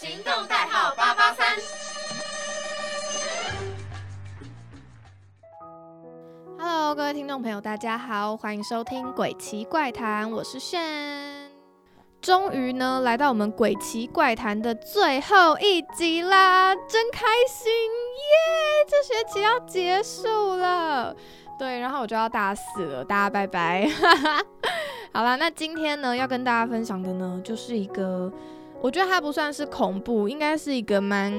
行动代号八八三。Hello，各位听众朋友，大家好，欢迎收听《鬼奇怪谈》，我是炫。终于呢，来到我们《鬼奇怪谈》的最后一集啦，真开心耶！这学期要结束了，对，然后我就要大四了，大家拜拜。好啦，那今天呢，要跟大家分享的呢，就是一个，我觉得它不算是恐怖，应该是一个蛮。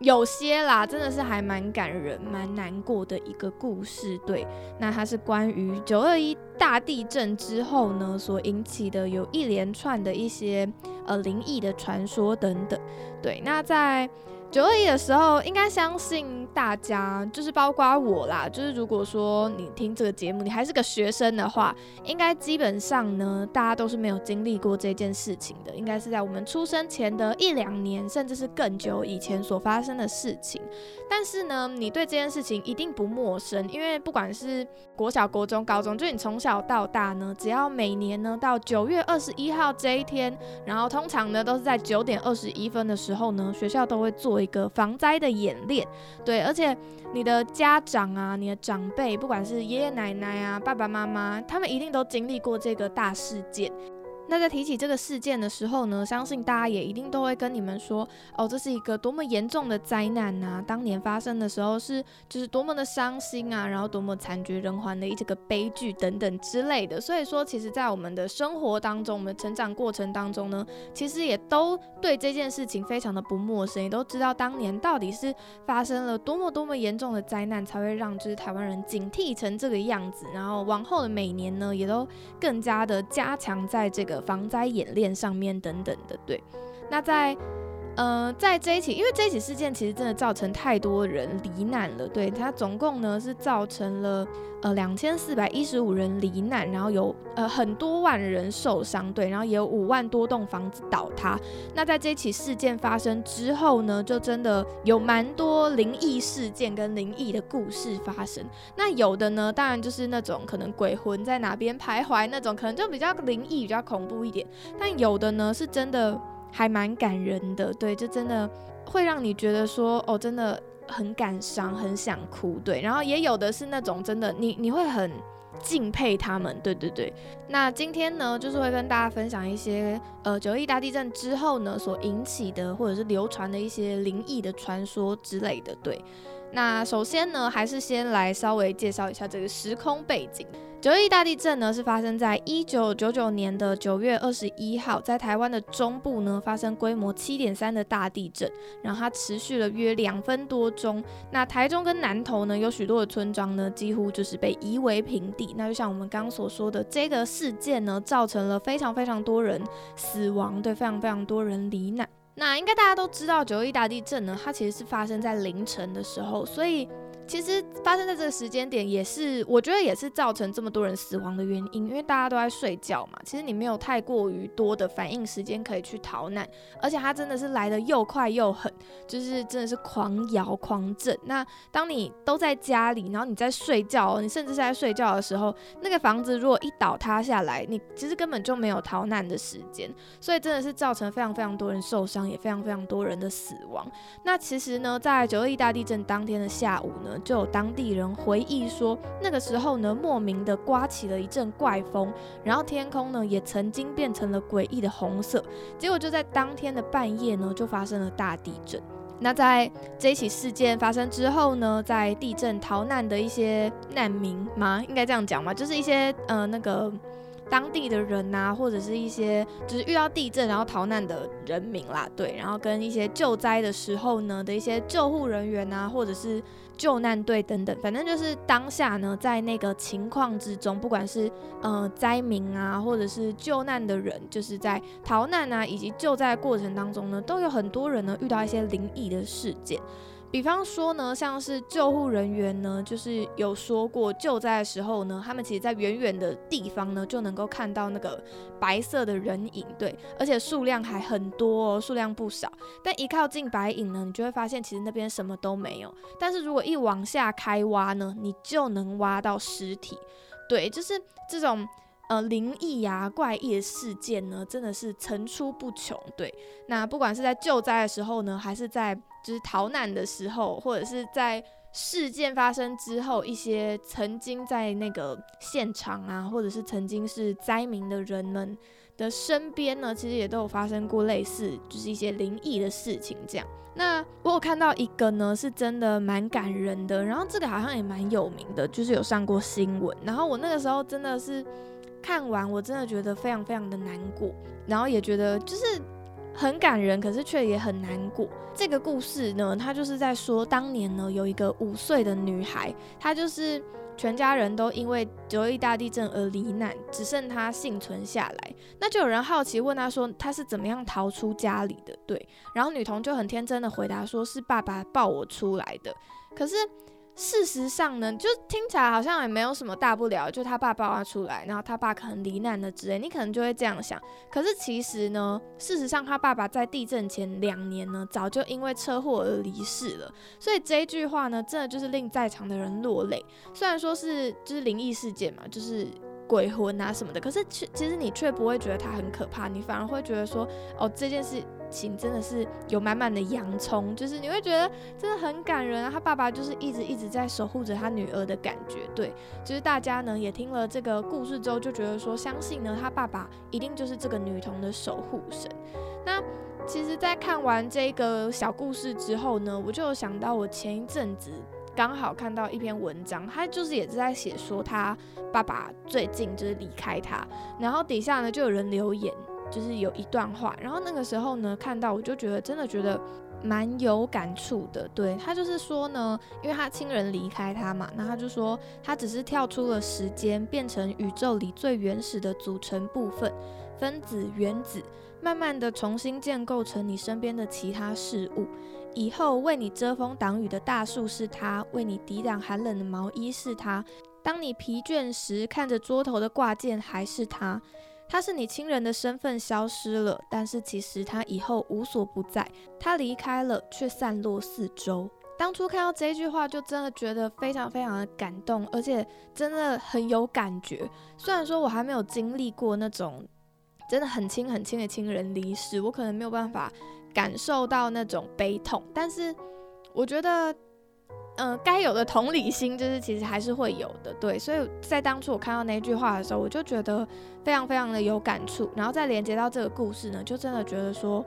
有些啦，真的是还蛮感人、蛮难过的一个故事。对，那它是关于九二一大地震之后呢，所引起的有一连串的一些呃灵异的传说等等。对，那在。九二一的时候，应该相信大家，就是包括我啦，就是如果说你听这个节目，你还是个学生的话，应该基本上呢，大家都是没有经历过这件事情的，应该是在我们出生前的一两年，甚至是更久以前所发生的事情。但是呢，你对这件事情一定不陌生，因为不管是国小、国中、高中，就你从小到大呢，只要每年呢到九月二十一号这一天，然后通常呢都是在九点二十一分的时候呢，学校都会做。一个防灾的演练，对，而且你的家长啊，你的长辈，不管是爷爷奶奶啊、爸爸妈妈，他们一定都经历过这个大事件。那在提起这个事件的时候呢，相信大家也一定都会跟你们说，哦，这是一个多么严重的灾难呐！当年发生的时候是就是多么的伤心啊，然后多么惨绝人寰的一这个悲剧等等之类的。所以说，其实，在我们的生活当中，我们成长过程当中呢，其实也都对这件事情非常的不陌生，也都知道当年到底是发生了多么多么严重的灾难，才会让就是台湾人警惕成这个样子。然后往后的每年呢，也都更加的加强在这个。防灾演练上面等等的，对，那在。呃，在这一起，因为这一起事件其实真的造成太多人罹难了，对它总共呢是造成了呃两千四百一十五人罹难，然后有呃很多万人受伤，对，然后也有五万多栋房子倒塌。那在这一起事件发生之后呢，就真的有蛮多灵异事件跟灵异的故事发生。那有的呢，当然就是那种可能鬼魂在哪边徘徊那种，可能就比较灵异、比较恐怖一点。但有的呢，是真的。还蛮感人的，对，就真的会让你觉得说，哦，真的很感伤，很想哭，对。然后也有的是那种真的，你你会很敬佩他们，对对对。那今天呢，就是会跟大家分享一些，呃，九一大地震之后呢，所引起的或者是流传的一些灵异的传说之类的，对。那首先呢，还是先来稍微介绍一下这个时空背景。九一大地震呢，是发生在一九九九年的九月二十一号，在台湾的中部呢发生规模七点三的大地震，然后它持续了约两分多钟。那台中跟南投呢，有许多的村庄呢，几乎就是被夷为平地。那就像我们刚刚所说的，这个事件呢，造成了非常非常多人死亡，对，非常非常多人罹难。那应该大家都知道，九一大地震呢，它其实是发生在凌晨的时候，所以。其实发生在这个时间点，也是我觉得也是造成这么多人死亡的原因，因为大家都在睡觉嘛。其实你没有太过于多的反应时间可以去逃难，而且它真的是来的又快又狠，就是真的是狂摇狂震。那当你都在家里，然后你在睡觉，你甚至是在睡觉的时候，那个房子如果一倒塌下来，你其实根本就没有逃难的时间，所以真的是造成非常非常多人受伤，也非常非常多人的死亡。那其实呢，在九二一大地震当天的下午呢。就有当地人回忆说，那个时候呢，莫名的刮起了一阵怪风，然后天空呢也曾经变成了诡异的红色。结果就在当天的半夜呢，就发生了大地震。那在这起事件发生之后呢，在地震逃难的一些难民吗？应该这样讲吗？就是一些呃那个。当地的人呐，或者是一些就是遇到地震然后逃难的人民啦，对，然后跟一些救灾的时候呢的一些救护人员呐，或者是救难队等等，反正就是当下呢，在那个情况之中，不管是呃灾民啊，或者是救难的人，就是在逃难啊以及救灾过程当中呢，都有很多人呢遇到一些灵异的事件。比方说呢，像是救护人员呢，就是有说过救灾的时候呢，他们其实在远远的地方呢就能够看到那个白色的人影，对，而且数量还很多，哦数量不少。但一靠近白影呢，你就会发现其实那边什么都没有。但是如果一往下开挖呢，你就能挖到尸体，对，就是这种。呃灵异呀、怪异的事件呢，真的是层出不穷。对，那不管是在救灾的时候呢，还是在就是逃难的时候，或者是在事件发生之后，一些曾经在那个现场啊，或者是曾经是灾民的人们的身边呢，其实也都有发生过类似就是一些灵异的事情。这样，那我有看到一个呢，是真的蛮感人的，然后这个好像也蛮有名的，就是有上过新闻。然后我那个时候真的是。看完我真的觉得非常非常的难过，然后也觉得就是很感人，可是却也很难过。这个故事呢，它就是在说当年呢有一个五岁的女孩，她就是全家人都因为九一大地震而罹难，只剩她幸存下来。那就有人好奇问她说她是怎么样逃出家里的？对，然后女童就很天真的回答说是爸爸抱我出来的。可是。事实上呢，就听起来好像也没有什么大不了，就他爸抱他出来，然后他爸可能罹难了之类，你可能就会这样想。可是其实呢，事实上他爸爸在地震前两年呢，早就因为车祸而离世了。所以这一句话呢，真的就是令在场的人落泪。虽然说是就是灵异事件嘛，就是鬼魂啊什么的，可是其其实你却不会觉得它很可怕，你反而会觉得说，哦这件事。情真的是有满满的洋葱，就是你会觉得真的很感人啊！他爸爸就是一直一直在守护着他女儿的感觉，对，就是大家呢也听了这个故事之后，就觉得说相信呢他爸爸一定就是这个女童的守护神。那其实，在看完这个小故事之后呢，我就有想到我前一阵子刚好看到一篇文章，他就是也是在写说他爸爸最近就是离开他，然后底下呢就有人留言。就是有一段话，然后那个时候呢，看到我就觉得真的觉得蛮有感触的。对他就是说呢，因为他亲人离开他嘛，那他就说他只是跳出了时间，变成宇宙里最原始的组成部分——分子、原子，慢慢的重新建构成你身边的其他事物。以后为你遮风挡雨的大树是他，为你抵挡寒冷的毛衣是他。当你疲倦时，看着桌头的挂件还是他。他是你亲人的身份消失了，但是其实他以后无所不在。他离开了，却散落四周。当初看到这句话，就真的觉得非常非常的感动，而且真的很有感觉。虽然说我还没有经历过那种真的很亲很亲的亲人离世，我可能没有办法感受到那种悲痛，但是我觉得。嗯，该有的同理心就是其实还是会有的，对。所以在当初我看到那句话的时候，我就觉得非常非常的有感触，然后再连接到这个故事呢，就真的觉得说。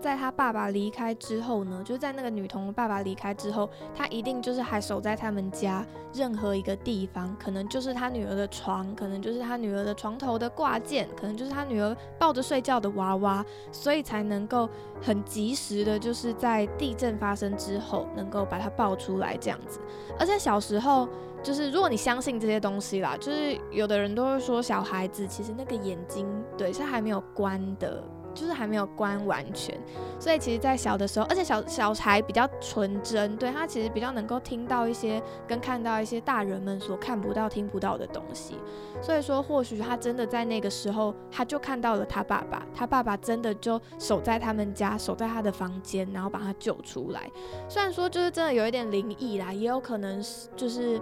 在他爸爸离开之后呢，就是在那个女童爸爸离开之后，他一定就是还守在他们家任何一个地方，可能就是他女儿的床，可能就是他女儿的床头的挂件，可能就是他女儿抱着睡觉的娃娃，所以才能够很及时的，就是在地震发生之后，能够把它抱出来这样子。而且小时候，就是如果你相信这些东西啦，就是有的人都会说，小孩子其实那个眼睛对是还没有关的。就是还没有关完全，所以其实，在小的时候，而且小小孩比较纯真，对他其实比较能够听到一些跟看到一些大人们所看不到、听不到的东西。所以说，或许他真的在那个时候，他就看到了他爸爸，他爸爸真的就守在他们家，守在他的房间，然后把他救出来。虽然说就是真的有一点灵异啦，也有可能是就是，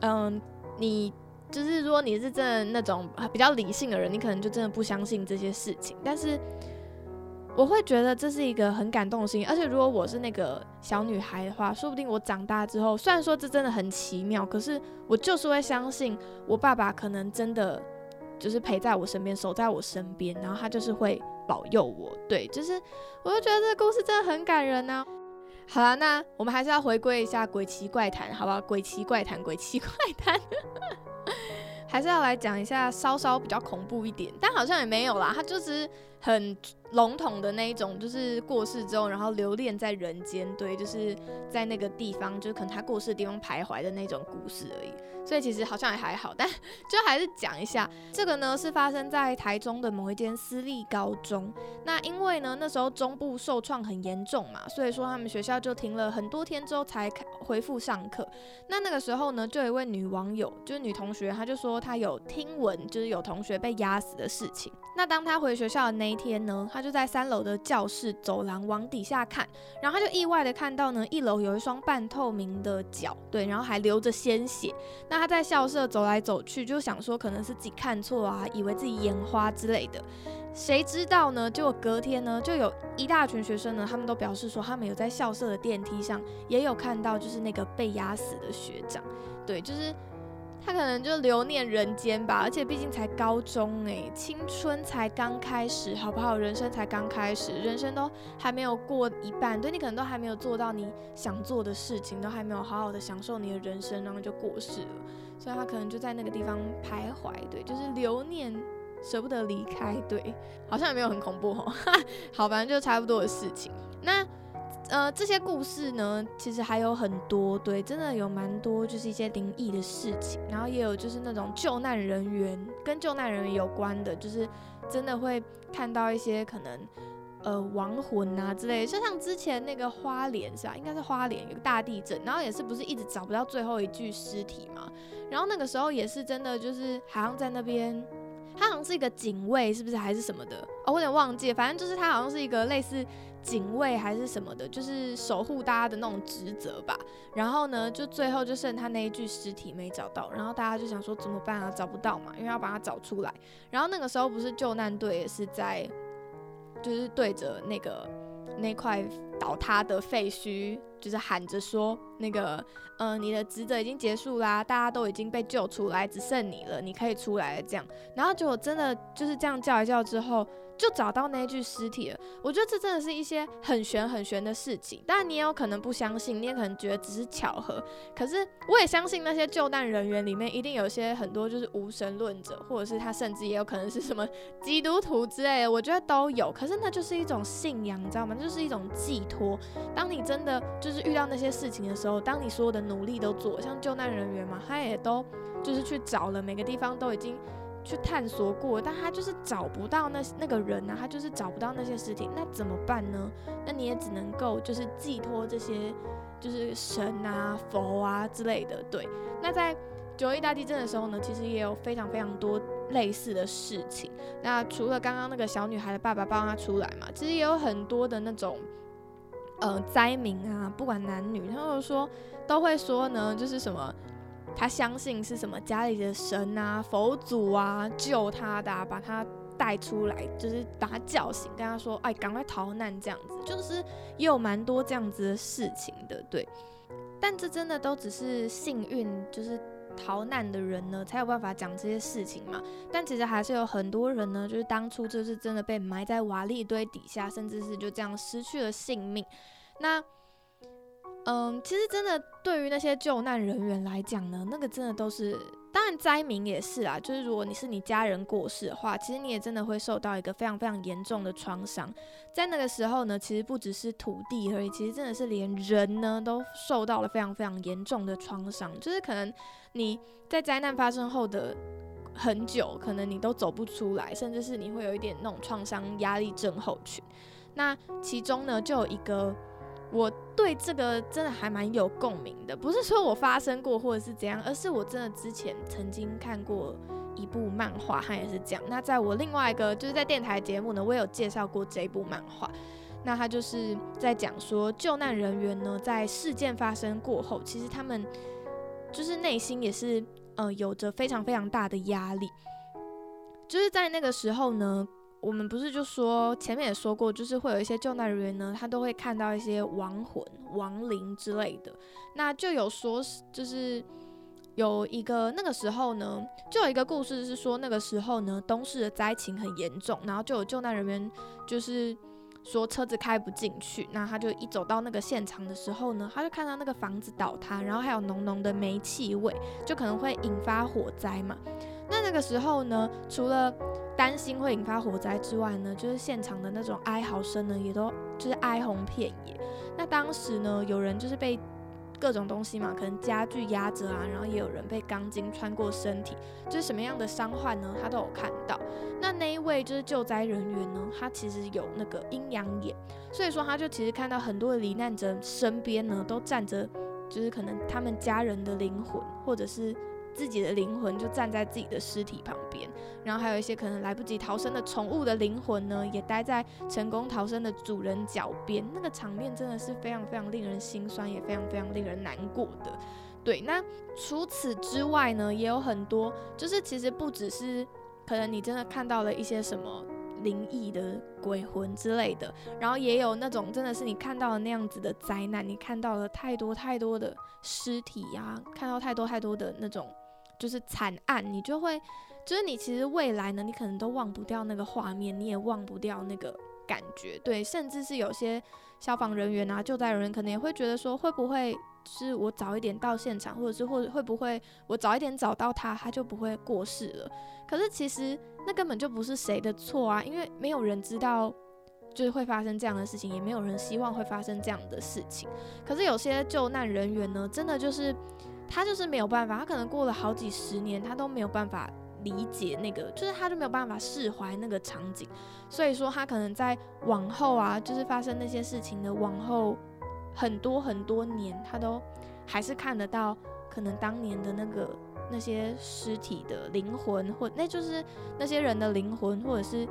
嗯，你。就是如果你是真的那种比较理性的人，你可能就真的不相信这些事情。但是我会觉得这是一个很感动的事情。而且如果我是那个小女孩的话，说不定我长大之后，虽然说这真的很奇妙，可是我就是会相信我爸爸可能真的就是陪在我身边，守在我身边，然后他就是会保佑我。对，就是我就觉得这个故事真的很感人呢。好了，那我们还是要回归一下鬼奇怪谈，好不好？鬼奇怪谈，鬼奇怪谈。还是要来讲一下，稍稍比较恐怖一点，但好像也没有啦，它就是很笼统的那一种，就是过世之后，然后留恋在人间，对，就是在那个地方，就是可能他过世的地方徘徊的那种故事而已。所以其实好像也还好，但 就还是讲一下，这个呢是发生在台中的某一间私立高中。那因为呢那时候中部受创很严重嘛，所以说他们学校就停了很多天之后才开恢复上课。那那个时候呢，就有一位女网友，就是女同学，她就说她有听闻，就是有同学被压死的事情。那当她回学校的那一天呢，他就在三楼的教室走廊往底下看，然后他就意外的看到呢，一楼有一双半透明的脚，对，然后还流着鲜血。那他在校舍走来走去，就想说可能是自己看错啊，以为自己眼花之类的。谁知道呢？结果隔天呢，就有一大群学生呢，他们都表示说，他们有在校舍的电梯上也有看到，就是那个被压死的学长。对，就是他可能就留念人间吧。而且毕竟才高中诶，青春才刚开始，好不好？人生才刚开始，人生都还没有过一半，对你可能都还没有做到你想做的事情，都还没有好好的享受你的人生，然后就过世了。所以他可能就在那个地方徘徊，对，就是留念。舍不得离开，对，好像也没有很恐怖哦。好，反正就差不多的事情。那呃，这些故事呢，其实还有很多，对，真的有蛮多，就是一些灵异的事情。然后也有就是那种救难人员跟救难人员有关的，就是真的会看到一些可能呃亡魂啊之类。就像之前那个花莲是吧？应该是花莲有个大地震，然后也是不是一直找不到最后一具尸体嘛？然后那个时候也是真的，就是好像在那边。他好像是一个警卫，是不是还是什么的？哦，我有点忘记，反正就是他好像是一个类似警卫还是什么的，就是守护大家的那种职责吧。然后呢，就最后就剩他那一具尸体没找到，然后大家就想说怎么办啊？找不到嘛，因为要把他找出来。然后那个时候不是救难队也是在，就是对着那个那块倒塌的废墟，就是喊着说那个。嗯，你的职责已经结束啦，大家都已经被救出来，只剩你了，你可以出来了。这样，然后结果真的就是这样叫一叫之后。就找到那具尸体了。我觉得这真的是一些很玄很玄的事情。当然，你也有可能不相信，你也可能觉得只是巧合。可是，我也相信那些救难人员里面一定有些很多就是无神论者，或者是他甚至也有可能是什么基督徒之类的。我觉得都有。可是那就是一种信仰，你知道吗？就是一种寄托。当你真的就是遇到那些事情的时候，当你所有的努力都做，像救难人员嘛，他也都就是去找了每个地方都已经。去探索过，但他就是找不到那那个人啊，他就是找不到那些尸体，那怎么办呢？那你也只能够就是寄托这些，就是神啊、佛啊之类的。对，那在九一大地震的时候呢，其实也有非常非常多类似的事情。那除了刚刚那个小女孩的爸爸帮她出来嘛，其实也有很多的那种呃灾民啊，不管男女，他们说都会说呢，就是什么。他相信是什么家里的神啊、佛祖啊救他的，把他带出来，就是把他叫醒，跟他说：“哎，赶快逃难。”这样子，就是也有蛮多这样子的事情的，对。但这真的都只是幸运，就是逃难的人呢才有办法讲这些事情嘛。但其实还是有很多人呢，就是当初就是真的被埋在瓦砾堆底下，甚至是就这样失去了性命。那。嗯，其实真的对于那些救难人员来讲呢，那个真的都是，当然灾民也是啊。就是如果你是你家人过世的话，其实你也真的会受到一个非常非常严重的创伤。在那个时候呢，其实不只是土地而已，其实真的是连人呢都受到了非常非常严重的创伤。就是可能你在灾难发生后的很久，可能你都走不出来，甚至是你会有一点那种创伤压力症候群。那其中呢，就有一个。我对这个真的还蛮有共鸣的，不是说我发生过或者是怎样，而是我真的之前曾经看过一部漫画，它也是这样。那在我另外一个就是在电台节目呢，我也有介绍过这一部漫画。那他就是在讲说，救难人员呢，在事件发生过后，其实他们就是内心也是呃有着非常非常大的压力，就是在那个时候呢。我们不是就说前面也说过，就是会有一些救难人员呢，他都会看到一些亡魂、亡灵之类的。那就有说，就是有一个那个时候呢，就有一个故事是说，那个时候呢，东市的灾情很严重，然后就有救难人员就是说车子开不进去，那他就一走到那个现场的时候呢，他就看到那个房子倒塌，然后还有浓浓的煤气味，就可能会引发火灾嘛。那那个时候呢，除了担心会引发火灾之外呢，就是现场的那种哀嚎声呢，也都就是哀鸿遍野。那当时呢，有人就是被各种东西嘛，可能家具压着啊，然后也有人被钢筋穿过身体，就是什么样的伤患呢，他都有看到。那那一位就是救灾人员呢，他其实有那个阴阳眼，所以说他就其实看到很多的罹难者身边呢，都站着，就是可能他们家人的灵魂，或者是。自己的灵魂就站在自己的尸体旁边，然后还有一些可能来不及逃生的宠物的灵魂呢，也待在成功逃生的主人脚边。那个场面真的是非常非常令人心酸，也非常非常令人难过的。对，那除此之外呢，也有很多，就是其实不只是可能你真的看到了一些什么。灵异的鬼魂之类的，然后也有那种真的是你看到了那样子的灾难，你看到了太多太多的尸体呀，看到太多太多的那种就是惨案，你就会就是你其实未来呢，你可能都忘不掉那个画面，你也忘不掉那个感觉，对，甚至是有些消防人员啊、救灾人员可能也会觉得说，会不会是我早一点到现场，或者是或者会不会我早一点找到他，他就不会过世了？可是其实。那根本就不是谁的错啊，因为没有人知道就是会发生这样的事情，也没有人希望会发生这样的事情。可是有些救难人员呢，真的就是他就是没有办法，他可能过了好几十年，他都没有办法理解那个，就是他就没有办法释怀那个场景。所以说他可能在往后啊，就是发生那些事情的往后很多很多年，他都还是看得到可能当年的那个。那些尸体的灵魂，或那就是那些人的灵魂，或者是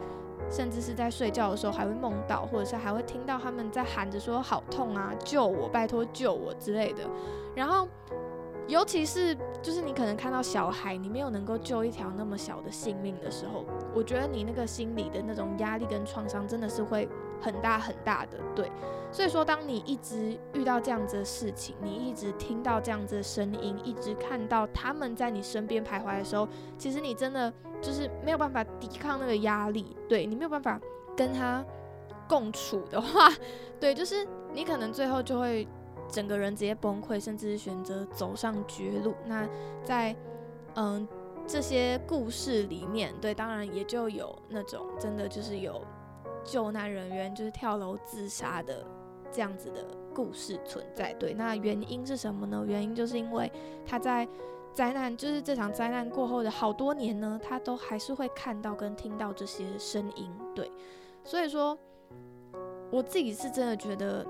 甚至是在睡觉的时候还会梦到，或者是还会听到他们在喊着说“好痛啊，救我，拜托救我”之类的。然后，尤其是就是你可能看到小孩，你没有能够救一条那么小的性命的时候，我觉得你那个心里的那种压力跟创伤真的是会很大很大的，对。所以说，当你一直遇到这样子的事情，你一直听到这样子的声音，一直看到他们在你身边徘徊的时候，其实你真的就是没有办法抵抗那个压力，对你没有办法跟他共处的话，对，就是你可能最后就会整个人直接崩溃，甚至是选择走上绝路。那在嗯这些故事里面，对，当然也就有那种真的就是有救难人员就是跳楼自杀的。这样子的故事存在，对，那原因是什么呢？原因就是因为他在灾难，就是这场灾难过后的好多年呢，他都还是会看到跟听到这些声音，对，所以说我自己是真的觉得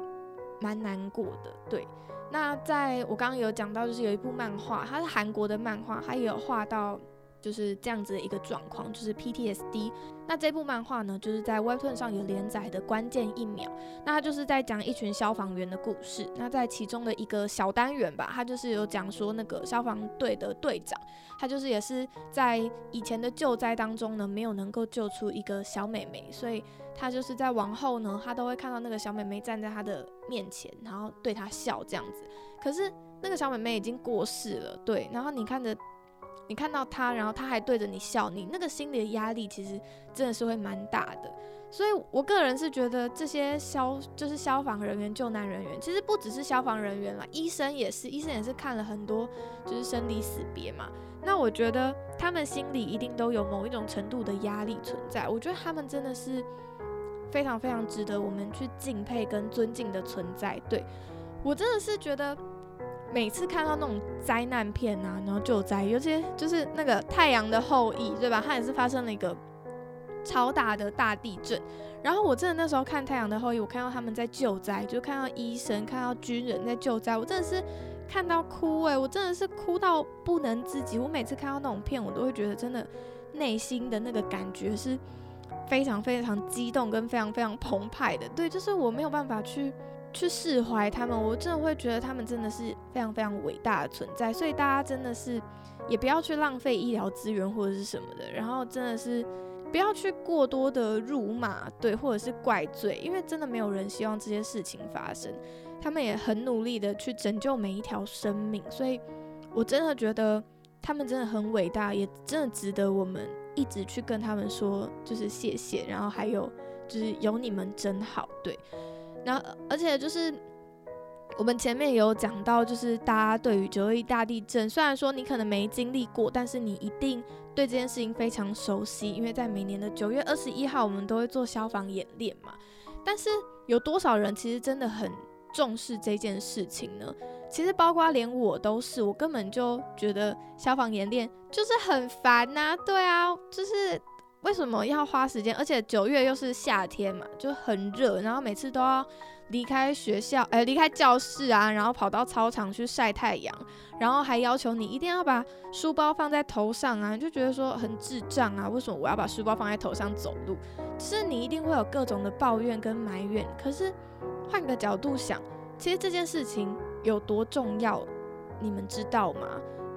蛮难过的，对。那在我刚刚有讲到，就是有一部漫画，它是韩国的漫画，它也有画到。就是这样子的一个状况，就是 PTSD。那这部漫画呢，就是在 Webtoon 上有连载的关键一秒。那它就是在讲一群消防员的故事。那在其中的一个小单元吧，它就是有讲说那个消防队的队长，他就是也是在以前的救灾当中呢，没有能够救出一个小美眉，所以他就是在往后呢，他都会看到那个小美眉站在他的面前，然后对他笑这样子。可是那个小美眉已经过世了，对。然后你看着。你看到他，然后他还对着你笑，你那个心里的压力其实真的是会蛮大的。所以我个人是觉得这些消就是消防人员、救难人员，其实不只是消防人员啦，医生也是，医生也是看了很多就是生离死别嘛。那我觉得他们心里一定都有某一种程度的压力存在。我觉得他们真的是非常非常值得我们去敬佩跟尊敬的存在。对我真的是觉得。每次看到那种灾难片啊，然后救灾，尤其就是那个《太阳的后裔》，对吧？它也是发生了一个超大的大地震。然后我真的那时候看《太阳的后裔》，我看到他们在救灾，就看到医生、看到军人在救灾，我真的是看到哭哎！我真的是哭到不能自己。我每次看到那种片，我都会觉得真的内心的那个感觉是非常非常激动跟非常非常澎湃的。对，就是我没有办法去。去释怀他们，我真的会觉得他们真的是非常非常伟大的存在，所以大家真的是也不要去浪费医疗资源或者是什么的，然后真的是不要去过多的辱骂，对，或者是怪罪，因为真的没有人希望这些事情发生。他们也很努力的去拯救每一条生命，所以我真的觉得他们真的很伟大，也真的值得我们一直去跟他们说，就是谢谢，然后还有就是有你们真好，对。然后，而且就是我们前面有讲到，就是大家对于九二一大地震，虽然说你可能没经历过，但是你一定对这件事情非常熟悉，因为在每年的九月二十一号，我们都会做消防演练嘛。但是有多少人其实真的很重视这件事情呢？其实包括连我都是，我根本就觉得消防演练就是很烦呐。对啊，就是。为什么要花时间？而且九月又是夏天嘛，就很热，然后每次都要离开学校，哎，离开教室啊，然后跑到操场去晒太阳，然后还要求你一定要把书包放在头上啊，就觉得说很智障啊，为什么我要把书包放在头上走路？就是你一定会有各种的抱怨跟埋怨。可是换个角度想，其实这件事情有多重要，你们知道吗？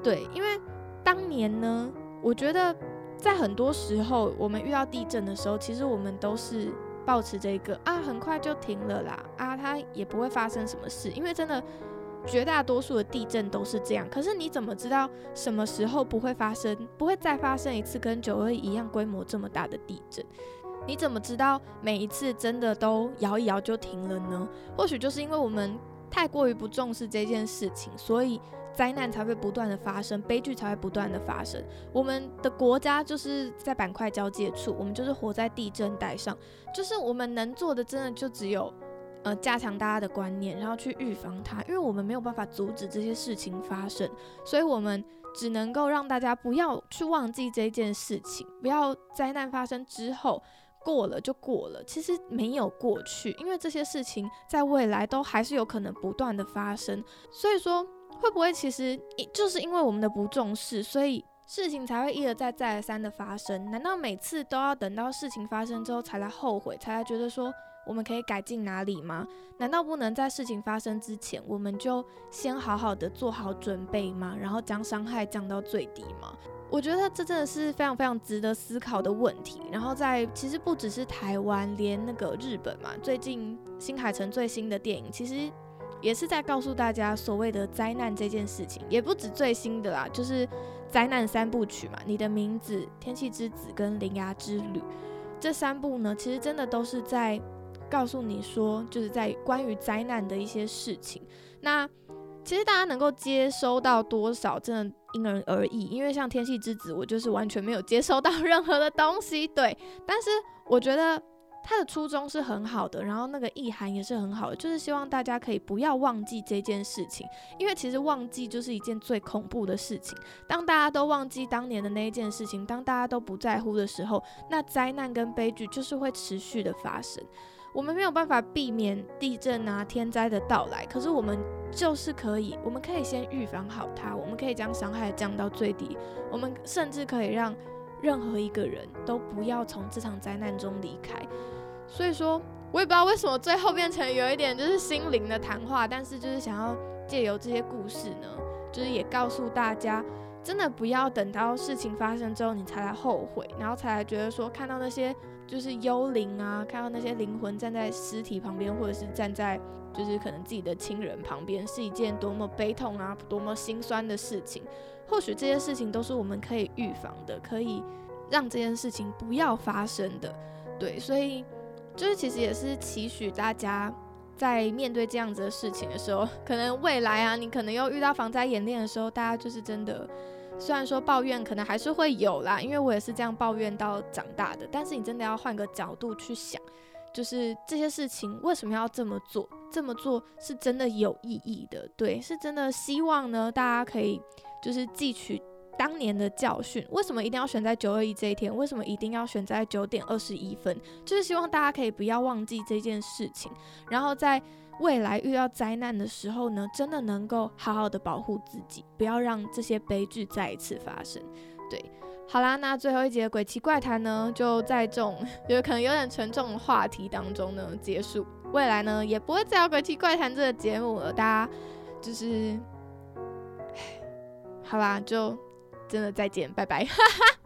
对，因为当年呢，我觉得。在很多时候，我们遇到地震的时候，其实我们都是保持这个啊，很快就停了啦，啊，它也不会发生什么事，因为真的绝大多数的地震都是这样。可是你怎么知道什么时候不会发生，不会再发生一次跟九二一样规模这么大的地震？你怎么知道每一次真的都摇一摇就停了呢？或许就是因为我们太过于不重视这件事情，所以。灾难才会不断的发生，悲剧才会不断的发生。我们的国家就是在板块交界处，我们就是活在地震带上，就是我们能做的真的就只有，呃，加强大家的观念，然后去预防它，因为我们没有办法阻止这些事情发生，所以我们只能够让大家不要去忘记这件事情，不要灾难发生之后过了就过了，其实没有过去，因为这些事情在未来都还是有可能不断的发生，所以说。会不会其实就是因为我们的不重视，所以事情才会一而再再而三的发生？难道每次都要等到事情发生之后才来后悔，才来觉得说我们可以改进哪里吗？难道不能在事情发生之前，我们就先好好的做好准备吗？然后将伤害降到最低吗？我觉得这真的是非常非常值得思考的问题。然后在其实不只是台湾，连那个日本嘛，最近新海诚最新的电影其实。也是在告诉大家，所谓的灾难这件事情，也不止最新的啦，就是灾难三部曲嘛。你的名字、天气之子跟铃芽之旅这三部呢，其实真的都是在告诉你说，就是在关于灾难的一些事情。那其实大家能够接收到多少，真的因人而异。因为像天气之子，我就是完全没有接收到 任何的东西，对。但是我觉得。他的初衷是很好的，然后那个意涵也是很好的，就是希望大家可以不要忘记这件事情，因为其实忘记就是一件最恐怖的事情。当大家都忘记当年的那一件事情，当大家都不在乎的时候，那灾难跟悲剧就是会持续的发生。我们没有办法避免地震啊、天灾的到来，可是我们就是可以，我们可以先预防好它，我们可以将伤害降到最低，我们甚至可以让。任何一个人都不要从这场灾难中离开。所以说，我也不知道为什么最后变成有一点就是心灵的谈话，但是就是想要借由这些故事呢，就是也告诉大家，真的不要等到事情发生之后你才来后悔，然后才来觉得说看到那些就是幽灵啊，看到那些灵魂站在尸体旁边，或者是站在就是可能自己的亲人旁边，是一件多么悲痛啊，多么心酸的事情。或许这些事情都是我们可以预防的，可以让这件事情不要发生的。对，所以就是其实也是期许大家在面对这样子的事情的时候，可能未来啊，你可能又遇到防灾演练的时候，大家就是真的，虽然说抱怨可能还是会有啦，因为我也是这样抱怨到长大的，但是你真的要换个角度去想。就是这些事情为什么要这么做？这么做是真的有意义的，对，是真的希望呢，大家可以就是汲取当年的教训。为什么一定要选在九二一这一天？为什么一定要选在九点二十一分？就是希望大家可以不要忘记这件事情，然后在未来遇到灾难的时候呢，真的能够好好的保护自己，不要让这些悲剧再一次发生。对。好啦，那最后一节鬼奇怪谈呢，就在这种 有可能有点沉重的话题当中呢结束。未来呢，也不会再有鬼奇怪谈这个节目了。大家就是，好啦，就真的再见，拜拜。